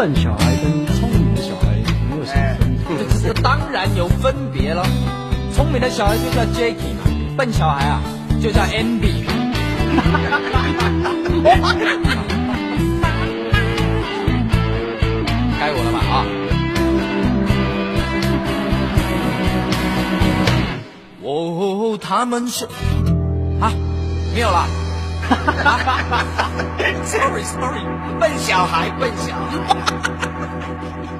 笨小孩跟聪明的小孩没有什么分别。这当然有分别了。聪明的小孩就叫 Jacky 嘛，笨小孩啊就叫 Andy。该我了吧啊！哦，他们是啊，没有了。Sorry Sorry，笨小孩，笨小孩。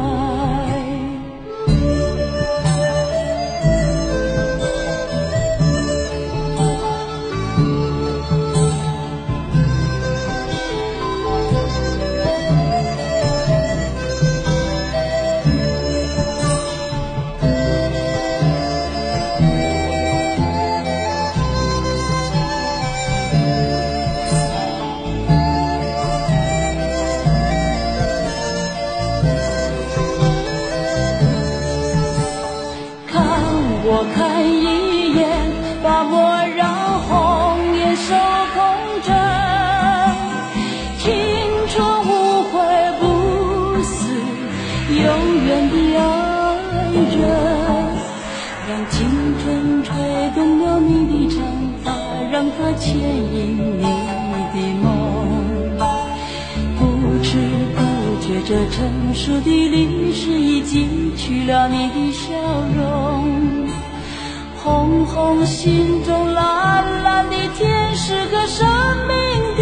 让它牵引你的梦。不知不觉，这成熟的历史已记取了你的笑容。红红心中，蓝蓝的天，是个生命的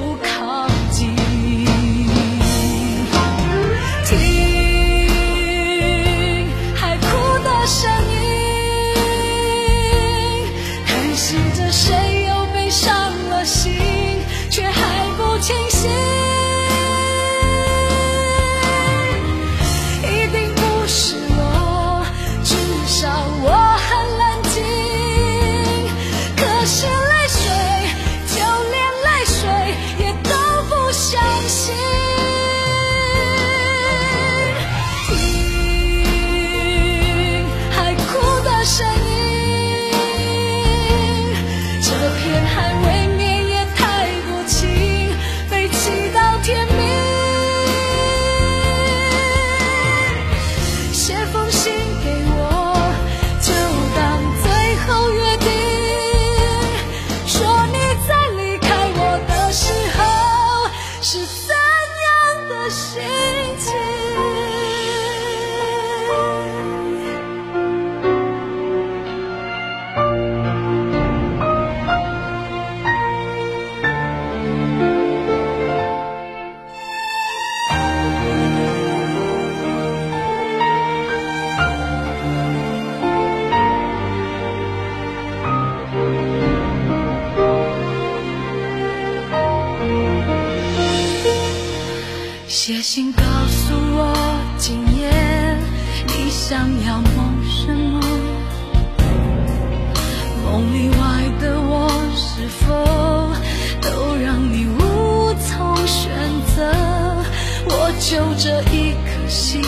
写信告诉我，今夜你想要梦什么？梦里外的我，是否都让你无从选择？我就这一颗心，